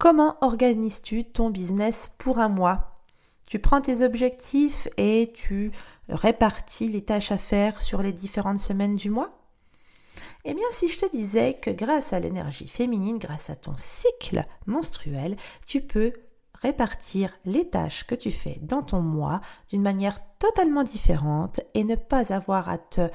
comment organises-tu ton business pour un mois? Tu prends tes objectifs et tu répartis les tâches à faire sur les différentes semaines du mois? Eh bien, si je te disais que grâce à l'énergie féminine, grâce à ton cycle menstruel, tu peux répartir les tâches que tu fais dans ton mois d'une manière totalement différente et ne pas avoir à te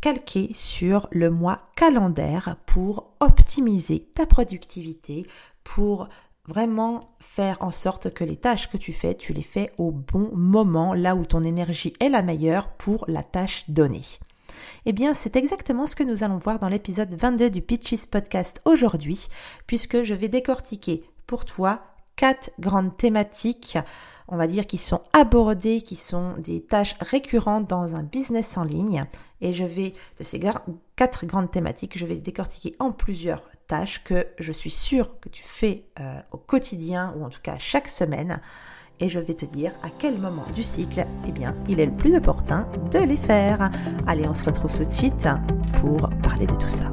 calquer sur le mois calendaire pour optimiser ta productivité, pour vraiment faire en sorte que les tâches que tu fais, tu les fais au bon moment, là où ton énergie est la meilleure pour la tâche donnée. Eh bien, c'est exactement ce que nous allons voir dans l'épisode 22 du Pitches Podcast aujourd'hui, puisque je vais décortiquer pour toi quatre grandes thématiques, on va dire, qui sont abordées, qui sont des tâches récurrentes dans un business en ligne. Et je vais, de ces quatre grandes thématiques, je vais décortiquer en plusieurs tâches que je suis sûre que tu fais euh, au quotidien ou en tout cas chaque semaine et je vais te dire à quel moment du cycle, eh bien, il est le plus opportun de les faire. Allez, on se retrouve tout de suite pour parler de tout ça.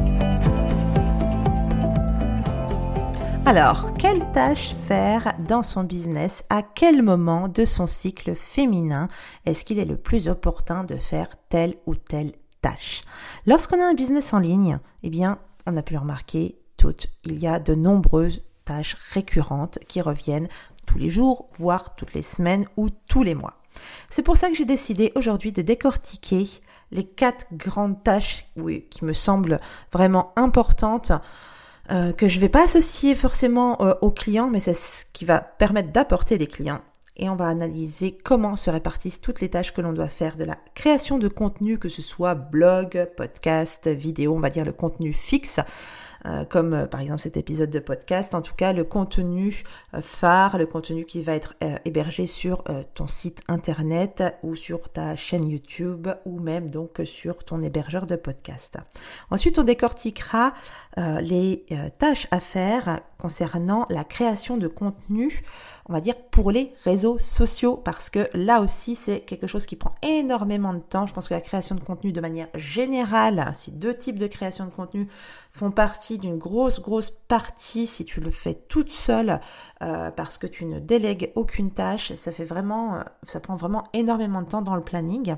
Alors, quelle tâche faire dans son business? À quel moment de son cycle féminin est-ce qu'il est le plus opportun de faire telle ou telle tâche? Lorsqu'on a un business en ligne, eh bien, on a pu le remarquer toutes. Il y a de nombreuses tâches récurrentes qui reviennent tous les jours, voire toutes les semaines ou tous les mois. C'est pour ça que j'ai décidé aujourd'hui de décortiquer les quatre grandes tâches qui me semblent vraiment importantes euh, que je ne vais pas associer forcément euh, aux clients, mais c'est ce qui va permettre d'apporter des clients. Et on va analyser comment se répartissent toutes les tâches que l'on doit faire de la création de contenu, que ce soit blog, podcast, vidéo, on va dire le contenu fixe, euh, comme euh, par exemple cet épisode de podcast, en tout cas le contenu euh, phare, le contenu qui va être hébergé sur ton site internet ou sur ta chaîne YouTube ou même donc sur ton hébergeur de podcast. Ensuite, on décortiquera les tâches à faire concernant la création de contenu, on va dire pour les réseaux sociaux, parce que là aussi c'est quelque chose qui prend énormément de temps. Je pense que la création de contenu de manière générale, si deux types de création de contenu font partie d'une grosse, grosse partie si tu le fais toute seule euh, parce que tu ne délègues aucune tâche. Ça fait vraiment, euh, ça prend vraiment énormément de temps dans le planning.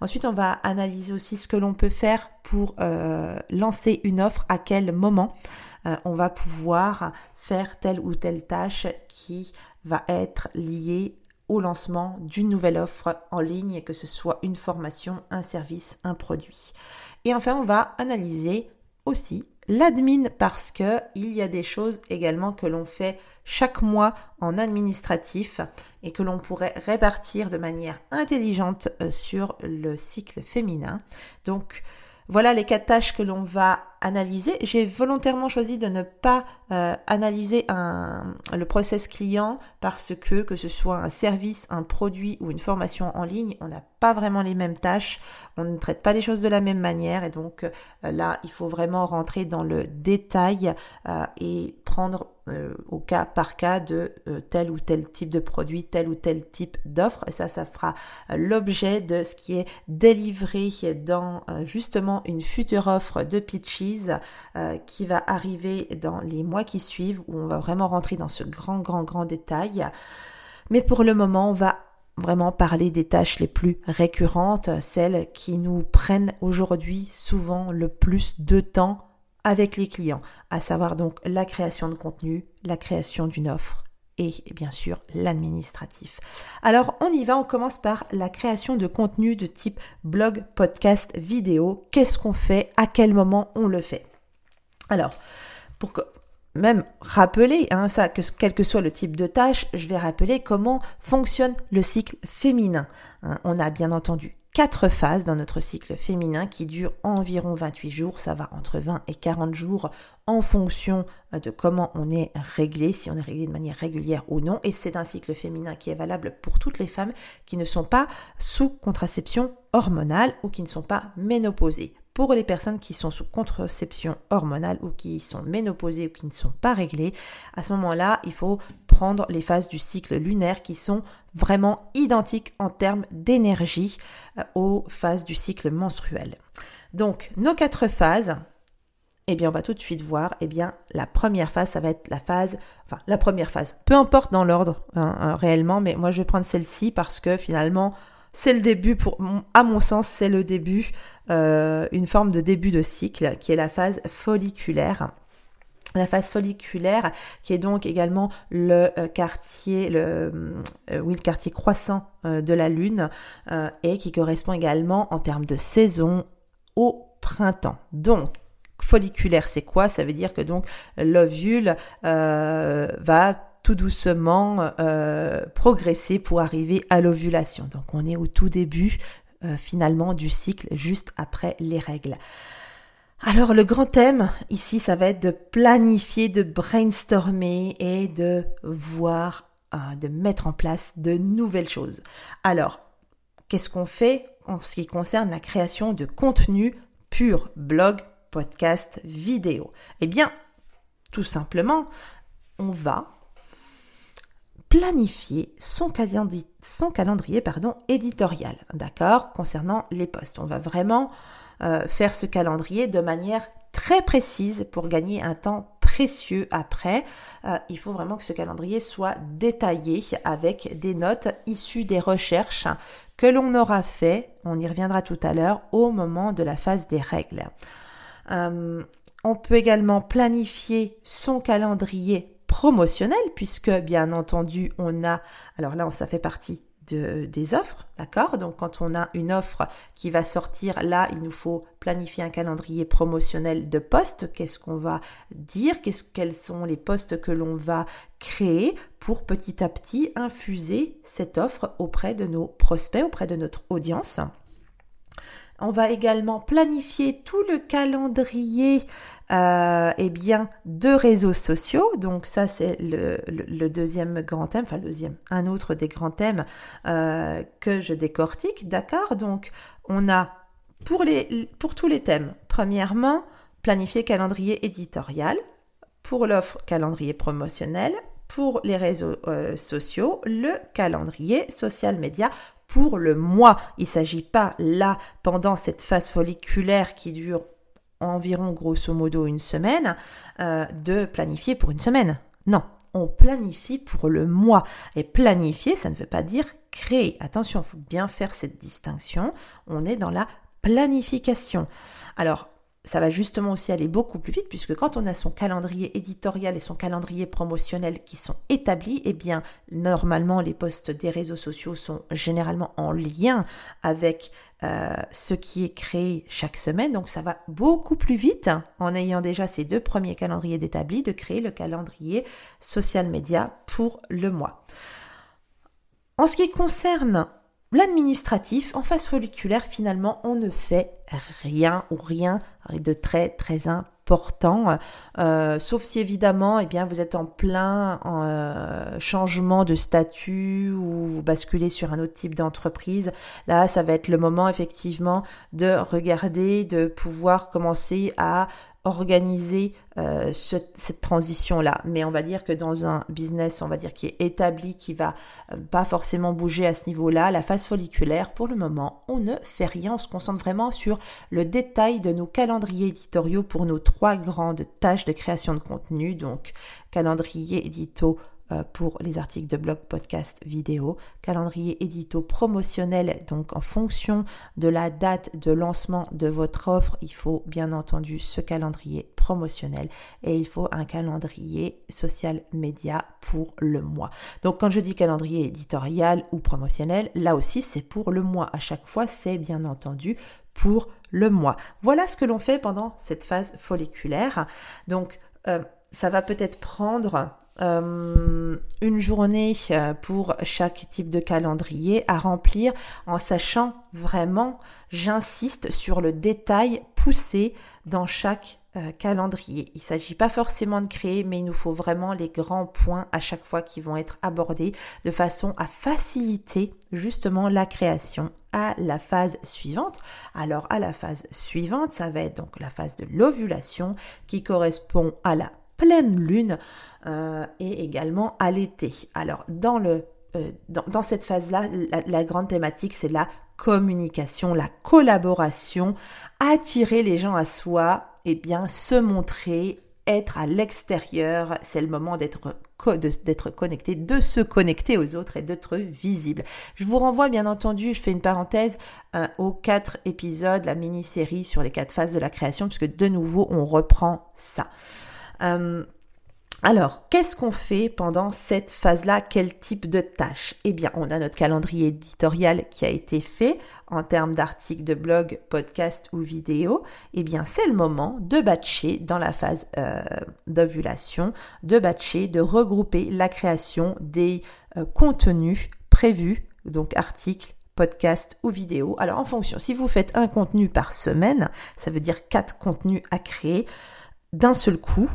Ensuite, on va analyser aussi ce que l'on peut faire pour euh, lancer une offre, à quel moment on va pouvoir faire telle ou telle tâche qui va être liée au lancement d'une nouvelle offre en ligne, que ce soit une formation, un service, un produit. Et enfin, on va analyser aussi l'admin parce que il y a des choses également que l'on fait chaque mois en administratif et que l'on pourrait répartir de manière intelligente euh, sur le cycle féminin. Donc voilà les quatre tâches que l'on va analyser. J'ai volontairement choisi de ne pas euh, analyser le process client parce que que ce soit un service, un produit ou une formation en ligne, on n'a pas vraiment les mêmes tâches, on ne traite pas les choses de la même manière et donc euh, là il faut vraiment rentrer dans le détail euh, et prendre au cas par cas de tel ou tel type de produit, tel ou tel type d'offre. Et ça, ça fera l'objet de ce qui est délivré dans justement une future offre de Pitchy euh, qui va arriver dans les mois qui suivent où on va vraiment rentrer dans ce grand, grand, grand détail. Mais pour le moment, on va vraiment parler des tâches les plus récurrentes, celles qui nous prennent aujourd'hui souvent le plus de temps avec les clients, à savoir donc la création de contenu, la création d'une offre et bien sûr l'administratif. Alors on y va, on commence par la création de contenu de type blog, podcast, vidéo. Qu'est-ce qu'on fait? À quel moment on le fait? Alors, pour que même rappeler, hein, ça, que quel que soit le type de tâche, je vais rappeler comment fonctionne le cycle féminin. Hein. on a bien entendu quatre phases dans notre cycle féminin qui durent environ 28 jours. Ça va entre 20 et 40 jours en fonction euh, de comment on est réglé, si on est réglé de manière régulière ou non. Et c'est un cycle féminin qui est valable pour toutes les femmes qui ne sont pas sous contraception hormonale ou qui ne sont pas ménopausées. Pour les personnes qui sont sous contraception hormonale ou qui sont ménopausées ou qui ne sont pas réglées, à ce moment-là, il faut prendre les phases du cycle lunaire qui sont vraiment identiques en termes d'énergie euh, aux phases du cycle menstruel. Donc, nos quatre phases, eh bien, on va tout de suite voir, eh bien, la première phase, ça va être la phase, enfin, la première phase, peu importe dans l'ordre hein, hein, réellement, mais moi, je vais prendre celle-ci parce que finalement, c'est le début, pour, à mon sens, c'est le début, euh, une forme de début de cycle qui est la phase folliculaire. La phase folliculaire, qui est donc également le euh, quartier, le, euh, oui, le quartier croissant de la Lune, et qui correspond également en termes de saison au printemps. Donc, folliculaire, c'est quoi? Ça veut dire que donc l'ovule va tout doucement euh, progresser pour arriver à l'ovulation. Donc on est au tout début euh, finalement du cycle juste après les règles. Alors le grand thème ici, ça va être de planifier, de brainstormer et de voir, euh, de mettre en place de nouvelles choses. Alors, qu'est-ce qu'on fait en ce qui concerne la création de contenu pur, blog, podcast, vidéo? Eh bien, tout simplement, on va planifier son calendrier, pardon, éditorial, d'accord, concernant les postes. On va vraiment euh, faire ce calendrier de manière très précise pour gagner un temps précieux après. Euh, il faut vraiment que ce calendrier soit détaillé avec des notes issues des recherches que l'on aura fait, on y reviendra tout à l'heure, au moment de la phase des règles. Euh, on peut également planifier son calendrier promotionnel, puisque bien entendu, on a, alors là, ça fait partie de, des offres, d'accord? Donc quand on a une offre qui va sortir, là, il nous faut planifier un calendrier promotionnel de postes. Qu'est-ce qu'on va dire? Qu'est-ce, Quels sont les postes que l'on va créer pour petit à petit infuser cette offre auprès de nos prospects, auprès de notre audience? On va également planifier tout le calendrier euh, eh bien, de réseaux sociaux. Donc ça, c'est le, deuxième grand thème, enfin deuxième, un autre des grands thèmes euh, que je décortique. D'accord? Donc on a pour, les, pour tous les thèmes, premièrement, planifier calendrier éditorial. Pour l'offre calendrier promotionnel, pour les réseaux euh, sociaux, le calendrier social média pour le mois. Il ne s'agit pas là, pendant cette phase folliculaire qui dure environ grosso modo une semaine, euh, de planifier pour une semaine. Non, on planifie pour le mois. Et planifier, ça ne veut pas dire créer. Attention, il faut bien faire cette distinction. On est dans la planification. Alors, ça va justement aussi aller beaucoup plus vite puisque quand on a son calendrier éditorial et son calendrier promotionnel qui sont établis, eh bien normalement les posts des réseaux sociaux sont généralement en lien avec euh, ce qui est créé chaque semaine. Donc ça va beaucoup plus vite en ayant déjà ces deux premiers calendriers établis de créer le calendrier social media pour le mois. En ce qui concerne L'administratif, en phase folliculaire, finalement, on ne fait rien ou rien de très très important, euh, sauf si évidemment, eh bien, vous êtes en plein euh, changement de statut ou vous basculez sur un autre type d'entreprise. Là, ça va être le moment effectivement de regarder, de pouvoir commencer à organiser euh, cette transition-là. Mais on va dire que dans un business, on va dire qui est établi, qui va euh, pas forcément bouger à ce niveau-là, la phase folliculaire, pour le moment, on ne fait rien. On se concentre vraiment sur le détail de nos calendriers éditoriaux pour nos trois grandes tâches de création de contenu. Donc, calendrier édito pour les articles de blog, podcast, vidéo, calendrier édito promotionnel. Donc en fonction de la date de lancement de votre offre, il faut bien entendu ce calendrier promotionnel et il faut un calendrier social média pour le mois. Donc quand je dis calendrier éditorial ou promotionnel, là aussi c'est pour le mois. À chaque fois, c'est bien entendu pour le mois. Voilà ce que l'on fait pendant cette phase folliculaire. Donc, euh, ça va peut-être prendre euh, une journée euh, pour chaque type de calendrier à remplir en sachant vraiment, j'insiste sur le détail poussé dans chaque euh, calendrier. Il ne s'agit pas forcément de créer, mais il nous faut vraiment les grands points à chaque fois qui vont être abordés de façon à faciliter justement la création à la phase suivante. Alors à la phase suivante, ça va être donc la phase de l'ovulation qui correspond à la pleine lune euh, et également à l'été. Alors dans le euh, dans, cette phase-là, la, grande thématique, c'est la communication, la collaboration, attirer les gens à soi, et bien se montrer, être à l'extérieur, c'est le moment d'être d'être connecté, de se connecter aux autres et d'être visible. Je vous renvoie bien entendu, je fais une parenthèse, euh, aux quatre épisodes, la mini-série sur les quatre phases de la création, puisque de nouveau on reprend ça. Euh, alors, qu'est-ce qu'on fait pendant cette phase-là? Quel type de tâches Eh bien, on a notre calendrier éditorial qui a été fait en termes d'articles de blog, podcast ou vidéo. Eh bien, c'est le moment de batcher dans la phase euh, d'ovulation, de batcher, de regrouper la création des euh, contenus prévus, donc articles, podcast ou vidéo. Alors, en fonction, si vous faites un contenu par semaine, ça veut dire quatre contenus à créer d'un seul coup,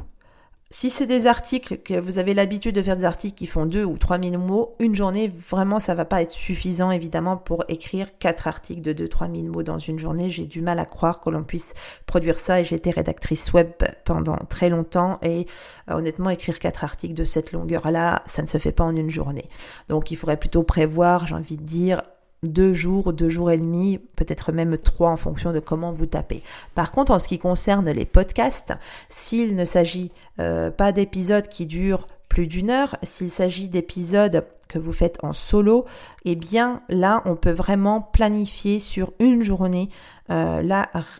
si c'est des articles que vous avez l'habitude de faire des articles qui font 2 ou 3 000 mots, une journée, vraiment, ça va pas être suffisant, évidemment, pour écrire quatre articles de 2-3 000 mots dans une journée. J'ai du mal à croire que l'on puisse produire ça et j'ai été rédactrice web pendant très longtemps et euh, honnêtement, écrire quatre articles de cette longueur-là, ça ne se fait pas en une journée. Donc, il faudrait plutôt prévoir, j'ai envie de dire, deux jours, deux jours et demi, peut-être même trois en fonction de comment vous tapez. Par contre, en ce qui concerne les podcasts, s'il ne s'agit euh, pas d'épisodes qui durent plus d'une heure, s'il s'agit d'épisodes que vous faites en solo, eh bien là, on peut vraiment planifier sur une journée euh,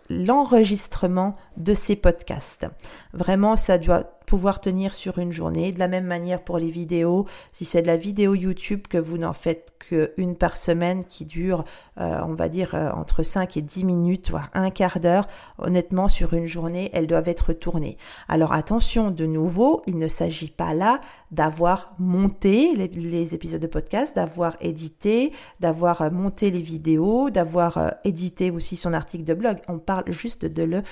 l'enregistrement de ces podcasts. Vraiment, ça doit pouvoir tenir sur une journée. De la même manière pour les vidéos, si c'est de la vidéo YouTube que vous n'en faites qu'une par semaine qui dure, euh, on va dire, euh, entre 5 et 10 minutes, voire un quart d'heure, honnêtement, sur une journée, elles doivent être tournées. Alors attention, de nouveau, il ne s'agit pas là d'avoir monté les, épisodes de podcast, d'avoir édité, d'avoir euh, monté les vidéos, d'avoir édité aussi son article de blog. On parle juste de le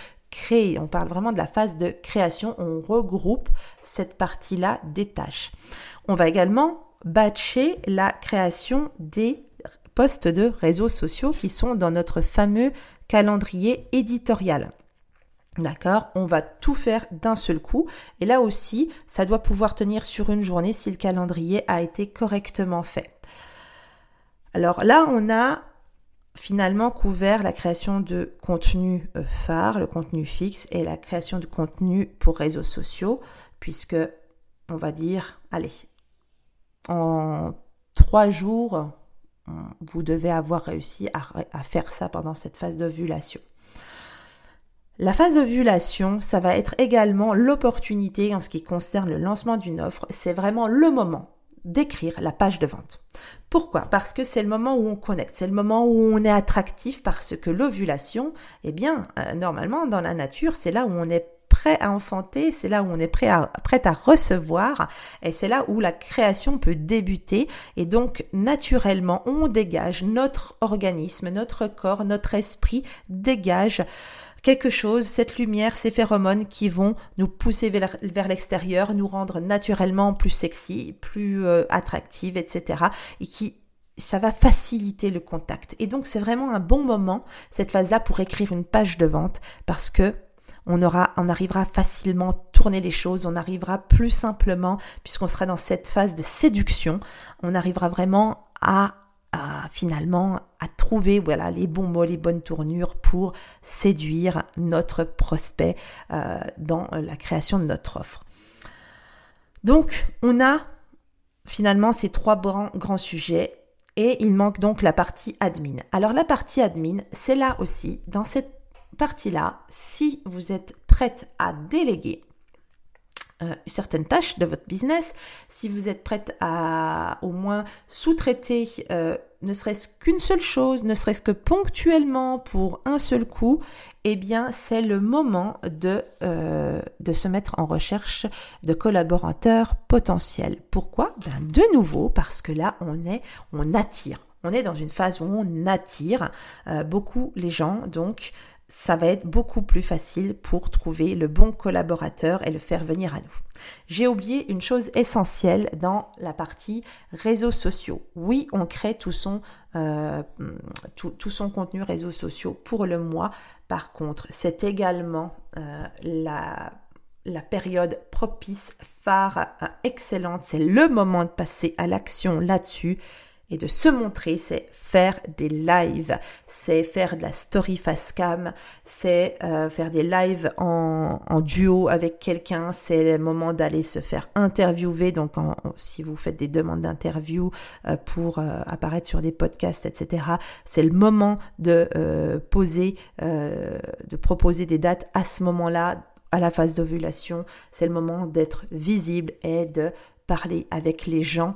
On parle vraiment de la phase de création. On regroupe cette partie-là des tâches. On va également batcher la création des postes de réseaux sociaux qui sont dans notre fameux calendrier éditorial. D'accord? On va tout faire d'un seul coup. Et là aussi, ça doit pouvoir tenir sur une journée si le calendrier a été correctement fait. Alors là, on a finalement couvert la création de contenu euh, phare, le contenu fixe et la création de contenu pour réseaux sociaux, puisque on va dire, allez, en trois jours, vous devez avoir réussi à, faire ça pendant cette phase d'ovulation. La phase d'ovulation, ça va être également l'opportunité en ce qui concerne le lancement d'une offre. C'est vraiment le moment d'écrire la page de vente. Pourquoi? Parce que c'est le moment où on connecte, c'est le moment où on est attractif parce que l'ovulation, eh bien, euh, normalement, dans la nature, c'est là où on est prêt à enfanter, c'est là où on est prêt à, prêt à recevoir et c'est là où la création peut débuter et donc naturellement on dégage notre organisme, notre corps, notre esprit dégage quelque chose, cette lumière, ces phéromones qui vont nous pousser vers, l'extérieur, nous rendre naturellement plus sexy, plus euh, attractive, etc. Et qui ça va faciliter le contact. Et donc c'est vraiment un bon moment, cette phase-là, pour écrire une page de vente, parce que on aura, on arrivera facilement à tourner les choses, on arrivera plus simplement, puisqu'on sera dans cette phase de séduction, on arrivera vraiment à finalement à trouver voilà les bons mots, les bonnes tournures pour séduire notre prospect euh, dans la création de notre offre. Donc on a finalement ces trois grands, grands sujets et il manque donc la partie admin. Alors la partie admin, c'est là aussi, dans cette partie-là, si vous êtes prête à déléguer euh, certaines tâches de votre business, si vous êtes prête à au moins sous-traiter euh, ne serait-ce qu'une seule chose, ne serait-ce que ponctuellement pour un seul coup, eh bien c'est le moment de, euh, de se mettre en recherche de collaborateurs potentiels. Pourquoi? Ben, De nouveau parce que là on est, on attire. On est dans une phase où on attire beaucoup les gens, donc ça va être beaucoup plus facile pour trouver le bon collaborateur et le faire venir à nous. J'ai oublié une chose essentielle dans la partie réseaux sociaux. Oui, on crée tout son, euh, contenu réseaux sociaux pour le mois. Par contre, c'est également euh, la la période propice, phare, euh, excellente. C'est le moment de passer à l'action là-dessus et de se montrer, c'est faire des lives, c'est faire de la story face cam, c'est euh, faire des lives en, duo avec quelqu'un, c'est le moment d'aller se faire interviewer. Donc, si vous faites des demandes d'interview euh, pour euh, apparaître sur des podcasts, etc., c'est le moment de poser, de proposer des dates à ce moment-là à la phase d'ovulation, c'est le moment d'être visible et de parler avec les gens.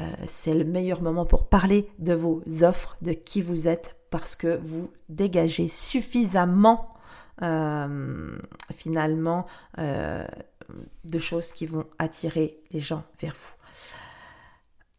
Euh, c'est le meilleur moment pour parler de vos offres, de qui vous êtes, parce que vous dégagez suffisamment euh, finalement euh, de choses qui vont attirer les gens vers vous.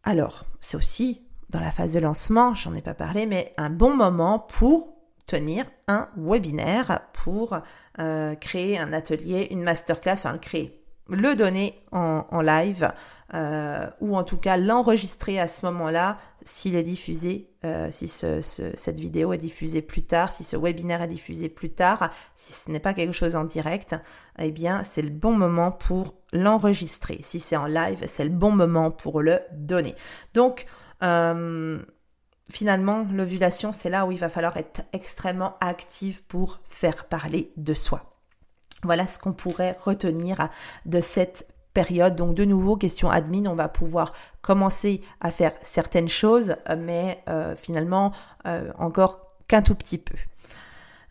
Alors, c'est aussi dans la phase de lancement, j'en ai pas parlé, mais un bon moment pour tenir un webinaire, pour créer un atelier, une masterclass, enfin créer le donner en, live euh, ou en tout cas l'enregistrer à ce moment-là s'il est diffusé, euh, si cette vidéo est diffusée plus tard, si ce webinaire est diffusé plus tard, si ce n'est pas quelque chose en direct, eh bien c'est le bon moment pour l'enregistrer. Si c'est en live, c'est le bon moment pour le donner. Donc euh, finalement, l'ovulation, c'est là où il va falloir être extrêmement actif pour faire parler de soi. Voilà ce qu'on pourrait retenir de cette période. Donc de nouveau, question admin, on va pouvoir commencer à faire certaines choses, mais euh, finalement euh, encore qu'un tout petit peu.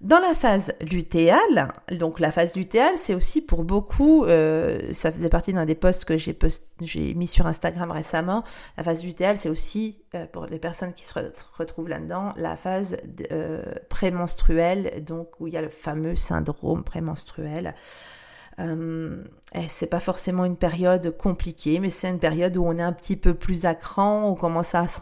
Dans la phase lutéale, donc la phase lutéale, c'est aussi pour beaucoup, euh, ça faisait partie d'un des posts que j'ai j'ai mis sur Instagram récemment. La phase lutéale, c'est aussi euh, pour les personnes qui se retrouvent là-dedans, la phase euh, prémenstruelle, donc où il y a le fameux syndrome prémenstruel. Euh, c'est pas forcément une période compliquée, mais c'est une période où on est un petit peu plus à cran, on commence à se,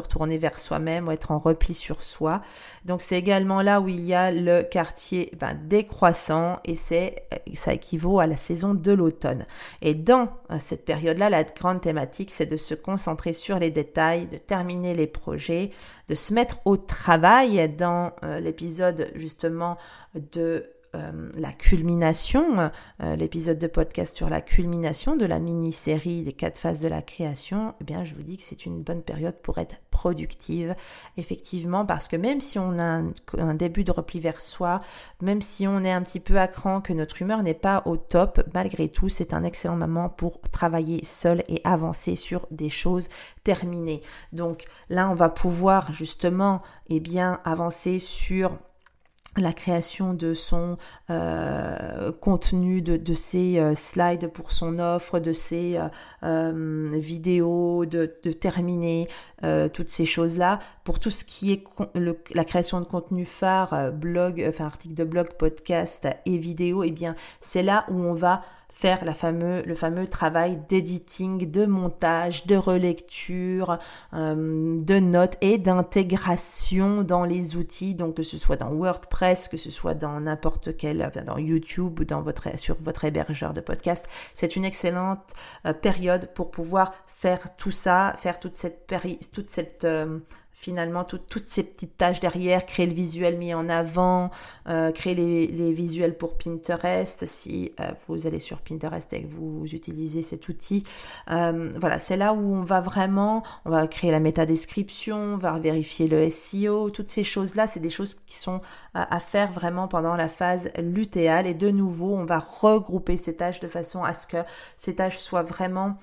retourner vers soi-même, être en repli sur soi. Donc c'est également là où il y a le quartier ben, décroissant et c'est ça équivaut à la saison de l'automne. Et dans euh, cette période-là, la grande thématique, c'est de se concentrer sur les détails, de terminer les projets, de se mettre au travail. Dans euh, l'épisode justement de euh, la culmination, euh, l'épisode de podcast sur la culmination de la mini-série des quatre phases de la création, eh bien, je vous dis que c'est une bonne période pour être productive, effectivement, parce que même si on a un, début de repli vers soi, même si on est un petit peu à cran, que notre humeur n'est pas au top, malgré tout, c'est un excellent moment pour travailler seul et avancer sur des choses terminées. Donc là, on va pouvoir justement, eh bien, avancer sur la création de son euh, contenu, de, de ses euh, slides pour son offre, de ses euh, vidéos, de, terminer toutes ces choses-là. Pour tout ce qui est la création de contenu phare, blog, enfin article de blog, podcast et vidéo, eh bien c'est là où on va faire la fameux, le fameux travail d'editing, de montage, de relecture, euh, de notes et d'intégration dans les outils, donc que ce soit dans WordPress, que ce soit dans n'importe quel, dans YouTube ou dans votre, sur votre hébergeur de podcast. C'est une excellente euh, période pour pouvoir faire tout ça, faire toute cette, toute cette euh, finalement toutes ces petites tâches derrière, créer le visuel mis en avant, euh, créer les, visuels pour Pinterest, si euh, vous allez sur Pinterest et que vous utilisez cet outil. Euh, voilà, c'est là où on va vraiment, on va créer la métadescription, on va vérifier le SEO, toutes ces choses-là, c'est des choses qui sont à faire vraiment pendant la phase lutéale. Et de nouveau, on va regrouper ces tâches de façon à ce que ces tâches soient vraiment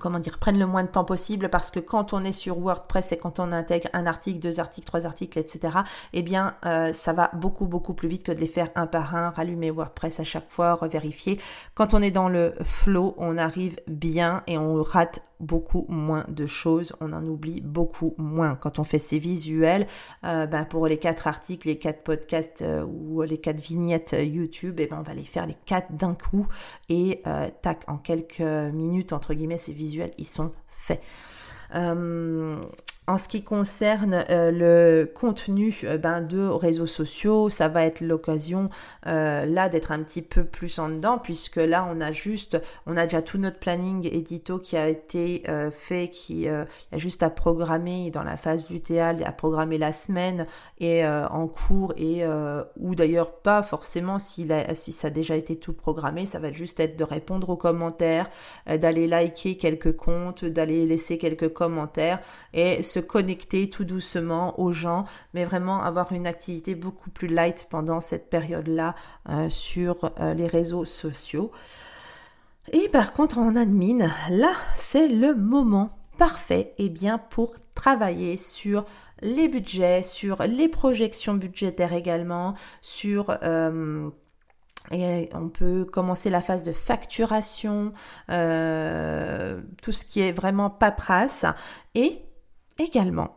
comment dire, prennent le moins de temps possible parce que quand on est sur WordPress et quand on intègre un article, deux articles, trois articles, etc., eh bien, euh, ça va beaucoup, beaucoup plus vite que de les faire un par un, rallumer WordPress à chaque fois, revérifier. Quand on est dans le flow, on arrive bien et on rate beaucoup moins de choses, on en oublie beaucoup moins. Quand on fait ces visuels, euh, ben pour les quatre articles, les quatre podcasts euh, ou les quatre vignettes YouTube, eh ben on va les faire les quatre d'un coup et tac, en quelques minutes, entre guillemets, ces visuels, ils sont faits. Euh, en ce qui concerne euh, le contenu euh, ben, de réseaux sociaux, ça va être l'occasion euh, là d'être un petit peu plus en dedans, puisque là on a juste, on a déjà tout notre planning édito qui a été fait, qui y a juste à programmer dans la phase du théâtre, à programmer la semaine et en cours et ou d'ailleurs pas forcément si, si ça a déjà été tout programmé, ça va juste être de répondre aux commentaires, d'aller liker quelques comptes, d'aller laisser quelques commentaires et se connecter tout doucement aux gens, mais vraiment avoir une activité beaucoup plus light pendant cette période-là euh, sur euh, les réseaux sociaux. Et par contre, en admin, là, c'est le moment parfait et eh bien, pour travailler sur les budgets, sur les projections budgétaires également, sur... Euh, et on peut commencer la phase de facturation, tout ce qui est vraiment paperasse. Et également,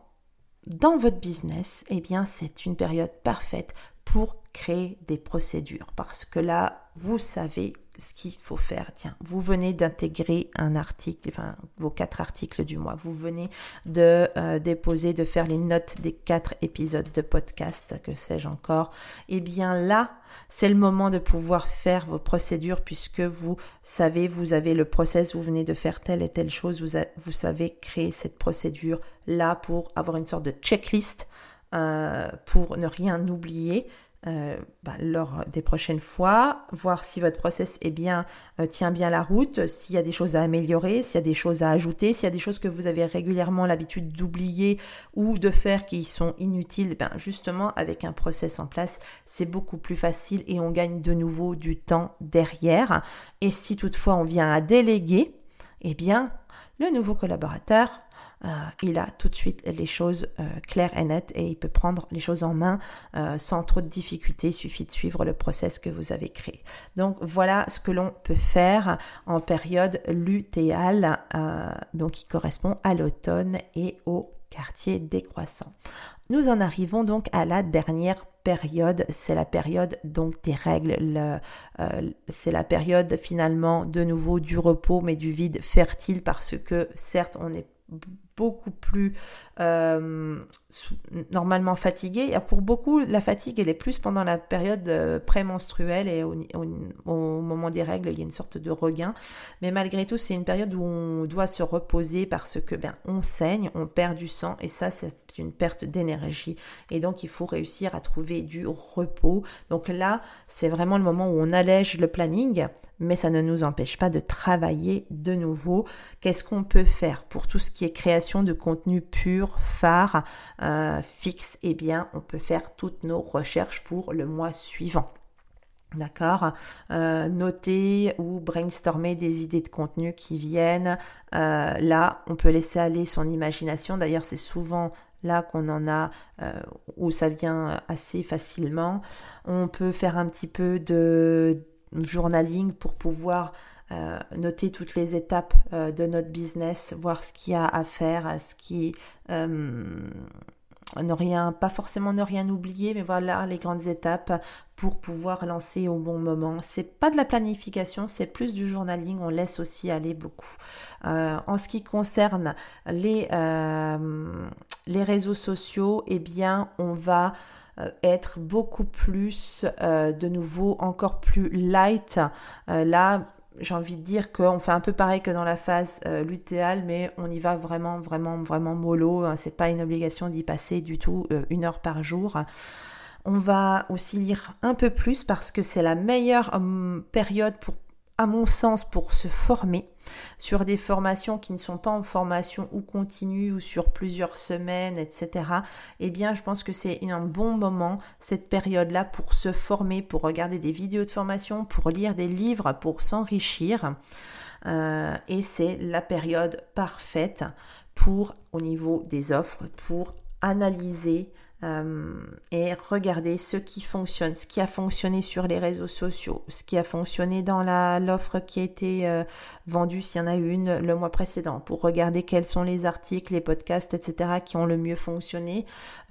dans votre business, eh bien, c'est une période parfaite pour créer des procédures. Parce que là, vous savez ce qu'il faut faire. Tiens, vous venez d'intégrer un article, enfin vos quatre articles du mois. Vous venez de euh, déposer, de faire les notes des quatre épisodes de podcast, que sais-je encore. Eh bien là, c'est le moment de pouvoir faire vos procédures puisque vous savez, vous avez le process, vous venez de faire telle et telle chose, vous, vous savez créer cette procédure là pour avoir une sorte de checklist euh, pour ne rien oublier euh, bah, lors des prochaines fois, voir si votre process est bien, euh, tient bien la route, s'il y a des choses à améliorer, s'il y a des choses à ajouter, s'il y a des choses que vous avez régulièrement l'habitude d'oublier ou de faire qui sont inutiles, ben justement avec un process en place, c'est beaucoup plus facile et on gagne de nouveau du temps derrière. Et si toutefois on vient à déléguer, eh bien le nouveau collaborateur euh, il a tout de suite les choses euh, claires et nettes et il peut prendre les choses en main euh, sans trop de difficultés. Il suffit de suivre le process que vous avez créé. Donc voilà ce que l'on peut faire en période lutéale, donc qui correspond à l'automne et au quartier décroissant. Nous en arrivons donc à la dernière période, c'est la période donc des règles, c'est la période finalement de nouveau du repos mais du vide fertile parce que certes on est beaucoup plus euh, normalement fatigué. Pour beaucoup, la fatigue, elle est plus pendant la période euh, prémenstruelle et au, moment des règles, il y a une sorte de regain. Mais malgré tout, c'est une période où on doit se reposer parce que ben, on saigne, on perd du sang et ça, c'est une perte d'énergie. Et donc, il faut réussir à trouver du repos. Donc là, c'est vraiment le moment où on allège le planning mais ça ne nous empêche pas de travailler de nouveau. Qu'est-ce qu'on peut faire pour tout ce qui est création de contenu pur, phare, euh, fixe Eh bien, on peut faire toutes nos recherches pour le mois suivant. D'accord? Euh, Noter ou brainstormer des idées de contenu qui viennent. Euh, là, on peut laisser aller son imagination. D'ailleurs, c'est souvent là qu'on en a, où ça vient assez facilement. On peut faire un petit peu de journaling pour pouvoir euh, noter toutes les étapes euh, de notre business, voir ce qu'il y a à faire, ce qui euh, ne rien, pas forcément ne rien oublier, mais voilà les grandes étapes pour pouvoir lancer au bon moment. C'est pas de la planification, c'est plus du journaling. On laisse aussi aller beaucoup. en ce qui concerne les réseaux sociaux, eh bien, on va être beaucoup plus, de nouveau, encore plus light. Là, j'ai envie de dire qu'on fait un peu pareil que dans la phase lutéale, mais on y va vraiment, vraiment, vraiment mollo. Hein. C'est pas une obligation d'y passer du tout une heure par jour. On va aussi lire un peu plus parce que c'est la meilleure hum, période pour à mon sens, pour se former sur des formations qui ne sont pas en formation ou continue ou sur plusieurs semaines, etc., eh bien, je pense que c'est un bon moment, cette période-là, pour se former, pour regarder des vidéos de formation, pour lire des livres, pour s'enrichir. et c'est la période parfaite pour, au niveau des offres, pour analyser euh, et regarder ce qui fonctionne, ce qui a fonctionné sur les réseaux sociaux, ce qui a fonctionné dans l'offre qui a été euh, vendue, s'il y en a une le mois précédent, pour regarder quels sont les articles, les podcasts, etc. qui ont le mieux fonctionné,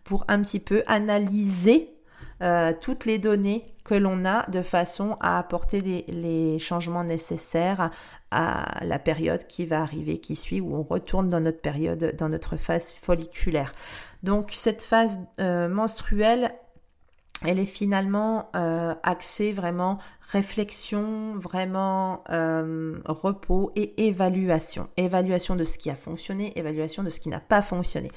pour un petit peu analyser euh, toutes les données que l'on a de façon à apporter les, changements nécessaires à la période qui va arriver, qui suit, où on retourne dans notre période, dans notre phase folliculaire. Donc cette phase euh, menstruelle, elle est finalement euh, axée vraiment réflexion, vraiment repos et évaluation. Évaluation de ce qui a fonctionné, évaluation de ce qui n'a pas fonctionné.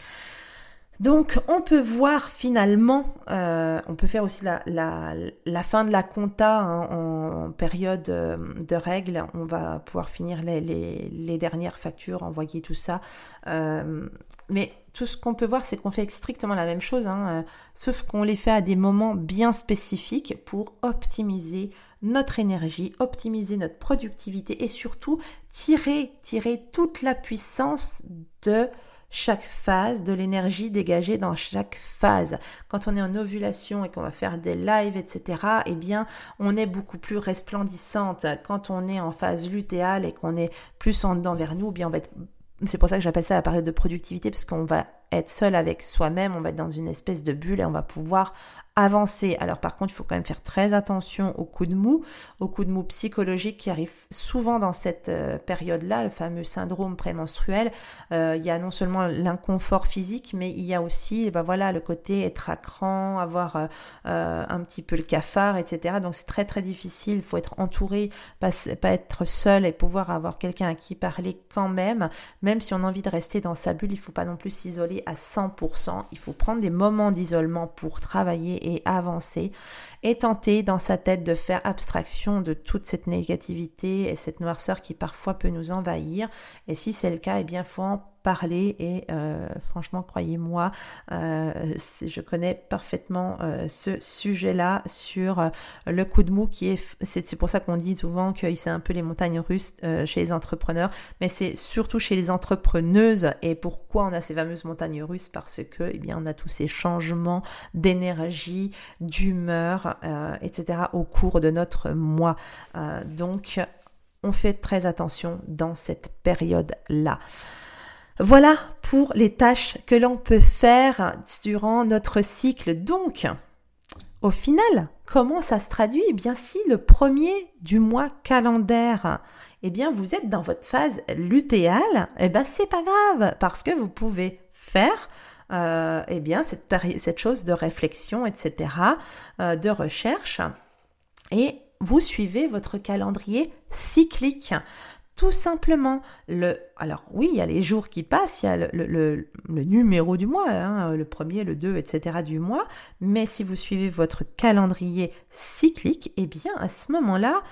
Donc on peut voir finalement, euh, on peut faire aussi la, fin de la compta hein, en, période euh, de règles. On va pouvoir finir les, dernières factures, envoyer tout ça. Euh, mais tout ce qu'on peut voir, c'est qu'on fait strictement la même chose, hein, sauf qu'on les fait à des moments bien spécifiques pour optimiser notre énergie, optimiser notre productivité et surtout tirer toute la puissance de chaque phase, de l'énergie dégagée dans chaque phase. Quand on est en ovulation et qu'on va faire des lives, etc., eh bien, on est beaucoup plus resplendissante. Quand on est en phase lutéale et qu'on est plus en dedans vers nous, eh bien, on va être c'est pour ça que j'appelle ça la période de productivité, parce qu'on va être seul avec soi-même, on va être dans une espèce de bulle et on va pouvoir avancer. Alors par contre, il faut quand même faire très attention aux coups de mou, aux coups de mou psychologiques qui arrivent souvent dans cette euh, période-là, le fameux syndrome prémenstruel. Euh, il y a non seulement l'inconfort physique, mais il y a aussi, ben voilà, le côté être à cran, avoir euh, un petit peu le cafard, etc. Donc c'est très très difficile. Il faut être entouré, pas, pas être seul et pouvoir avoir quelqu'un à qui parler quand même. Même si on a envie de rester dans sa bulle, il faut pas non plus s'isoler à 100%. Il faut prendre des moments d'isolement pour travailler et avancer et tenter dans sa tête de faire abstraction de toute cette négativité et cette noirceur qui parfois peut nous envahir. Et si c'est le cas, eh bien, faut en parler et euh, franchement, croyez-moi, euh, je connais parfaitement euh, ce sujet-là sur le coup de mou qui est, c'est pour ça qu'on dit souvent que c'est un peu les montagnes russes chez les entrepreneurs, mais c'est surtout chez les entrepreneuses et pourquoi on a ces fameuses montagnes russes? Parce que, eh bien, on a tous ces changements d'énergie, d'humeur, etc. au cours de notre mois. donc, on fait très attention dans cette période-là. Voilà pour les tâches que l'on peut faire durant notre cycle. Donc, au final, comment ça se traduit? Eh bien, si le premier du mois calendaire, eh bien, vous êtes dans votre phase lutéale, eh bien, c'est pas grave parce que vous pouvez faire euh, eh bien, cette, chose de réflexion, etc., euh, de recherche, et vous suivez votre calendrier cyclique tout simplement le... Alors oui, il y a les jours qui passent, il y a le, numéro du mois, hein, le premier, le 2, etc. du mois, mais si vous suivez votre calendrier cyclique, eh bien à ce moment-là,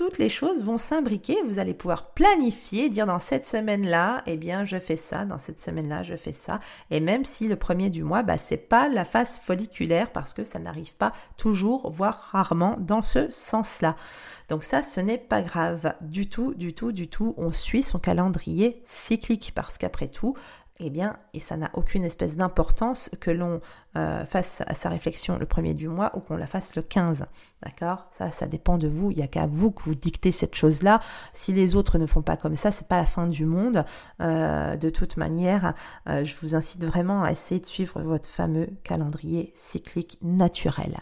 toutes les choses vont s'imbriquer, vous allez pouvoir planifier, dire dans cette semaine-là, eh bien, je fais ça, dans cette semaine-là, je fais ça. Et même si le premier du mois, bah, c'est pas la phase folliculaire parce que ça n'arrive pas toujours, voire rarement dans ce sens-là. Donc ça, ce n'est pas grave du tout, du tout, du tout. On suit son calendrier cyclique parce qu'après tout, eh bien, et ça n'a aucune espèce d'importance que l'on euh, fasse à sa réflexion le premier du mois ou qu'on la fasse le 15. D'accord? Ça, ça dépend de vous. Il n'y a qu'à vous que vous dictez cette chose-là. Si les autres ne font pas comme ça, c'est pas la fin du monde. Euh, de toute manière, euh, je vous incite vraiment à essayer de suivre votre fameux calendrier cyclique naturel.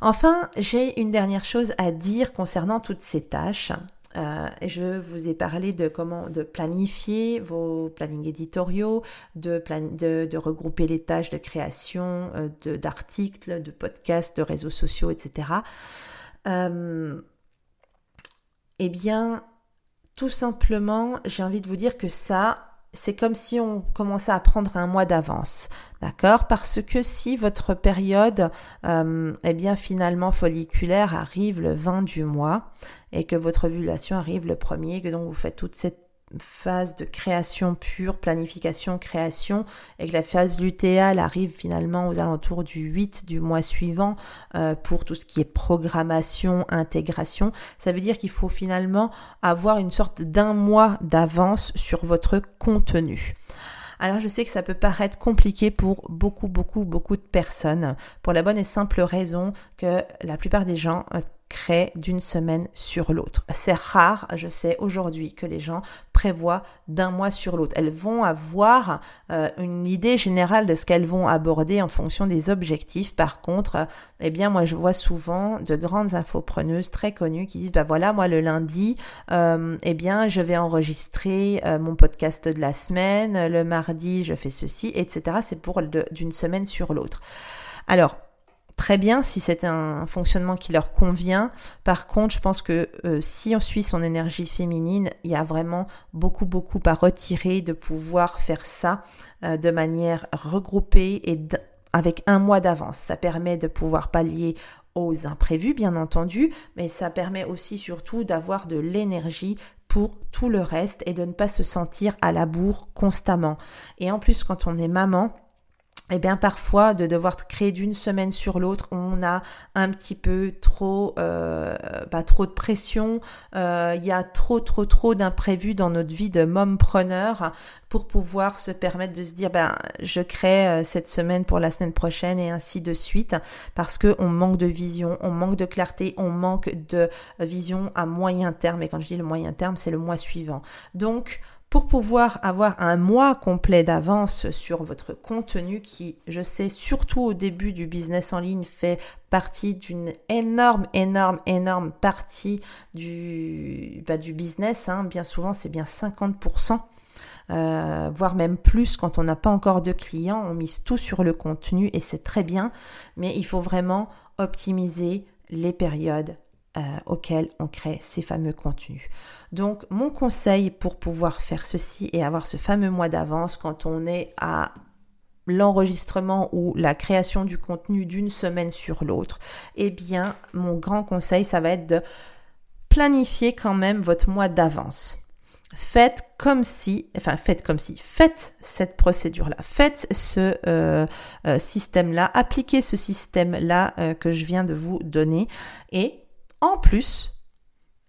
Enfin, j'ai une dernière chose à dire concernant toutes ces tâches. Euh, je vous ai parlé de comment de planifier vos plannings éditoriaux, de, de, regrouper les tâches de création euh, d'articles, de, podcasts, de réseaux sociaux, etc. Euh, eh bien, tout simplement, j'ai envie de vous dire que ça, c'est comme si on commençait à prendre un mois d'avance, d'accord? Parce que si votre période, euh, eh bien finalement folliculaire arrive le 20 du mois et que votre ovulation arrive le premier, que donc vous faites toute cette phase de création pure, planification, création, et que la phase lutéale arrive finalement aux alentours du 8 du mois suivant euh, pour tout ce qui est programmation, intégration, ça veut dire qu'il faut finalement avoir une sorte d'un mois d'avance sur votre contenu. Alors je sais que ça peut paraître compliqué pour beaucoup, beaucoup, beaucoup de personnes, pour la bonne et simple raison que la plupart des gens euh, créent d'une semaine sur l'autre. C'est rare, je sais aujourd'hui, que les gens prévoient d'un mois sur l'autre. Elles vont avoir euh, une idée générale de ce qu'elles vont aborder en fonction des objectifs. Par contre, euh, eh bien, moi, je vois souvent de grandes infopreneuses très connues qui disent, bah voilà, moi, le lundi, euh, eh bien, je vais enregistrer mon podcast de la semaine, le mardi, je fais ceci, etc. C'est pour d'une semaine sur l'autre. Alors, très bien si c'est un fonctionnement qui leur convient. Par contre, je pense que euh, si on suit son énergie féminine, il y a vraiment beaucoup, beaucoup à retirer de pouvoir faire ça euh, de manière regroupée et avec un mois d'avance. Ça permet de pouvoir pallier aux imprévus, bien entendu, mais ça permet aussi surtout d'avoir de l'énergie pour tout le reste et de ne pas se sentir à la bourre constamment. Et en plus, quand on est maman, eh bien parfois de devoir créer d'une semaine sur l'autre, on a un petit peu trop, euh, trop de pression, euh, il y a trop trop trop d'imprévus dans notre vie de mompreneur pour pouvoir se permettre de se dire ben je crée euh, cette semaine pour la semaine prochaine et ainsi de suite. Parce que on manque de vision, on manque de clarté, on manque de vision à moyen terme. Et quand je dis le moyen terme c'est le mois suivant. Donc pour pouvoir avoir un mois complet d'avance sur votre contenu qui, je sais, surtout au début du business en ligne, fait partie d'une énorme, énorme, énorme partie du, bah, business. Hein. Bien souvent, c'est bien 50%. Euh, voire même plus quand on n'a pas encore de clients, on mise tout sur le contenu et c'est très bien, mais il faut vraiment optimiser les périodes euh, auxquelles on crée ces fameux contenus. Donc mon conseil pour pouvoir faire ceci et avoir ce fameux mois d'avance quand on est à l'enregistrement ou la création du contenu d'une semaine sur l'autre, eh bien mon grand conseil ça va être de planifier quand même votre mois d'avance. Faites comme si, enfin faites comme si, faites cette procédure-là, faites ce euh, euh, système-là, appliquez ce système-là que je viens de vous donner et en plus,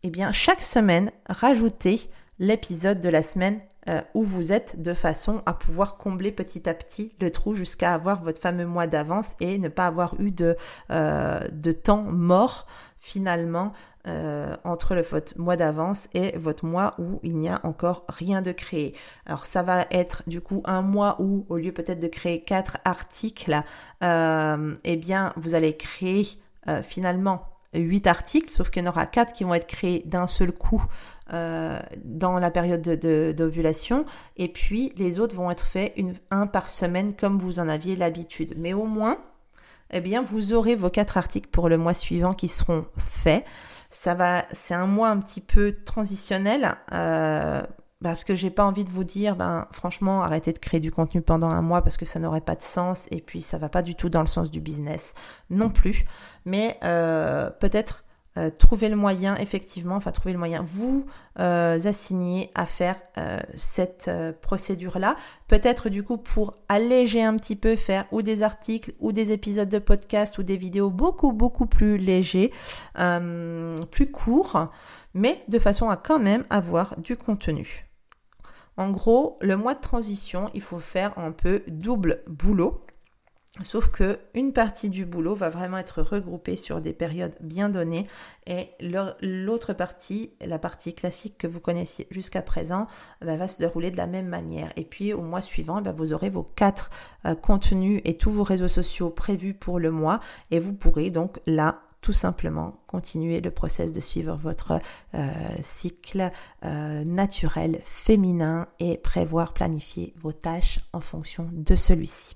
eh bien, chaque semaine, rajoutez l'épisode de la semaine euh, où vous êtes de façon à pouvoir combler petit à petit le trou jusqu'à avoir votre fameux mois d'avance et ne pas avoir eu de, euh, temps mort finalement euh, entre le votre mois d'avance et votre mois où il n'y a encore rien de créé. Alors ça va être du coup un mois où au lieu peut-être de créer quatre articles, eh bien vous allez créer finalement 8 articles, sauf qu'il y en aura 4 qui vont être créés d'un seul coup euh, dans la période d'ovulation, et puis les autres vont être faits un par semaine comme vous en aviez l'habitude. Mais au moins, eh bien, vous aurez vos 4 articles pour le mois suivant qui seront faits. C'est un mois un petit peu transitionnel. Euh, parce que j'ai pas envie de vous dire, ben franchement, arrêtez de créer du contenu pendant un mois parce que ça n'aurait pas de sens et puis ça va pas du tout dans le sens du business non plus. Mais euh, peut-être euh, trouver le moyen, effectivement, enfin trouver le moyen, vous euh, assigner à faire cette procédure-là. Peut-être du coup pour alléger un petit peu, faire ou des articles ou des épisodes de podcast ou des vidéos beaucoup beaucoup plus légers, plus courts, mais de façon à quand même avoir du contenu. En gros, le mois de transition, il faut faire un peu double boulot. Sauf que une partie du boulot va vraiment être regroupée sur des périodes bien données et l'autre partie, la partie classique que vous connaissiez jusqu'à présent, bah, va se dérouler de la même manière. Et puis au mois suivant, bah, vous aurez vos quatre euh, contenus et tous vos réseaux sociaux prévus pour le mois et vous pourrez donc là tout simplement continuer le process de suivre votre euh, cycle euh, naturel féminin et prévoir, planifier vos tâches en fonction de celui-ci.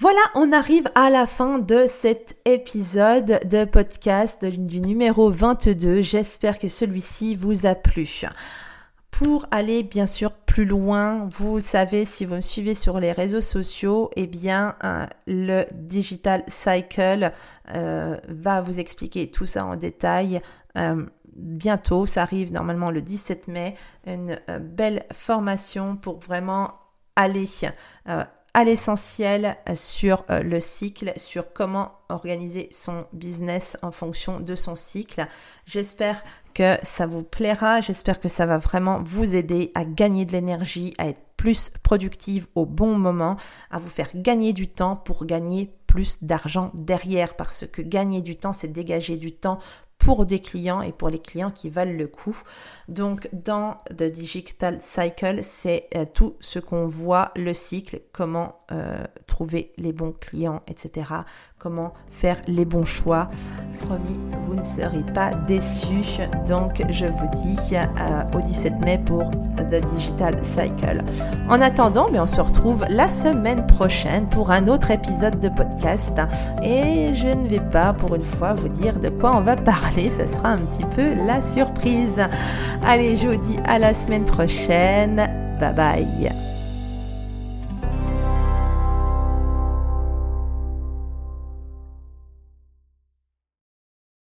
Voilà, on arrive à la fin de cet épisode de podcast du numéro 22. J'espère que celui-ci vous a plu. Pour aller bien sûr plus loin, vous savez, si vous me suivez sur les réseaux sociaux, eh bien, euh, le Digital Cycle euh, va vous expliquer tout ça en détail. Euh, bientôt, ça arrive normalement le 17 mai, une belle formation pour vraiment aller à l'essentiel sur le cycle, sur comment organiser son business en fonction de son cycle. J'espère que ça vous plaira, j'espère que ça va vraiment vous aider à gagner de l'énergie, à être plus productive au bon moment, à vous faire gagner du temps pour gagner plus d'argent derrière parce que gagner du temps, c'est dégager du temps pour des clients et pour les clients qui valent le coup. Donc dans The Digital Cycle, c'est euh, tout ce qu'on voit, le cycle, comment euh, trouver les bons clients, etc. Comment faire les bons choix. Promis, vous ne serez pas déçus. Donc je vous dis euh, au 17 mai pour The Digital Cycle. En attendant, mais on se retrouve la semaine prochaine pour un autre épisode de podcast. Et je ne vais pas pour une fois vous dire de quoi on va parler. Ça sera un petit peu la surprise. Allez, je vous dis à la semaine prochaine. Bye bye.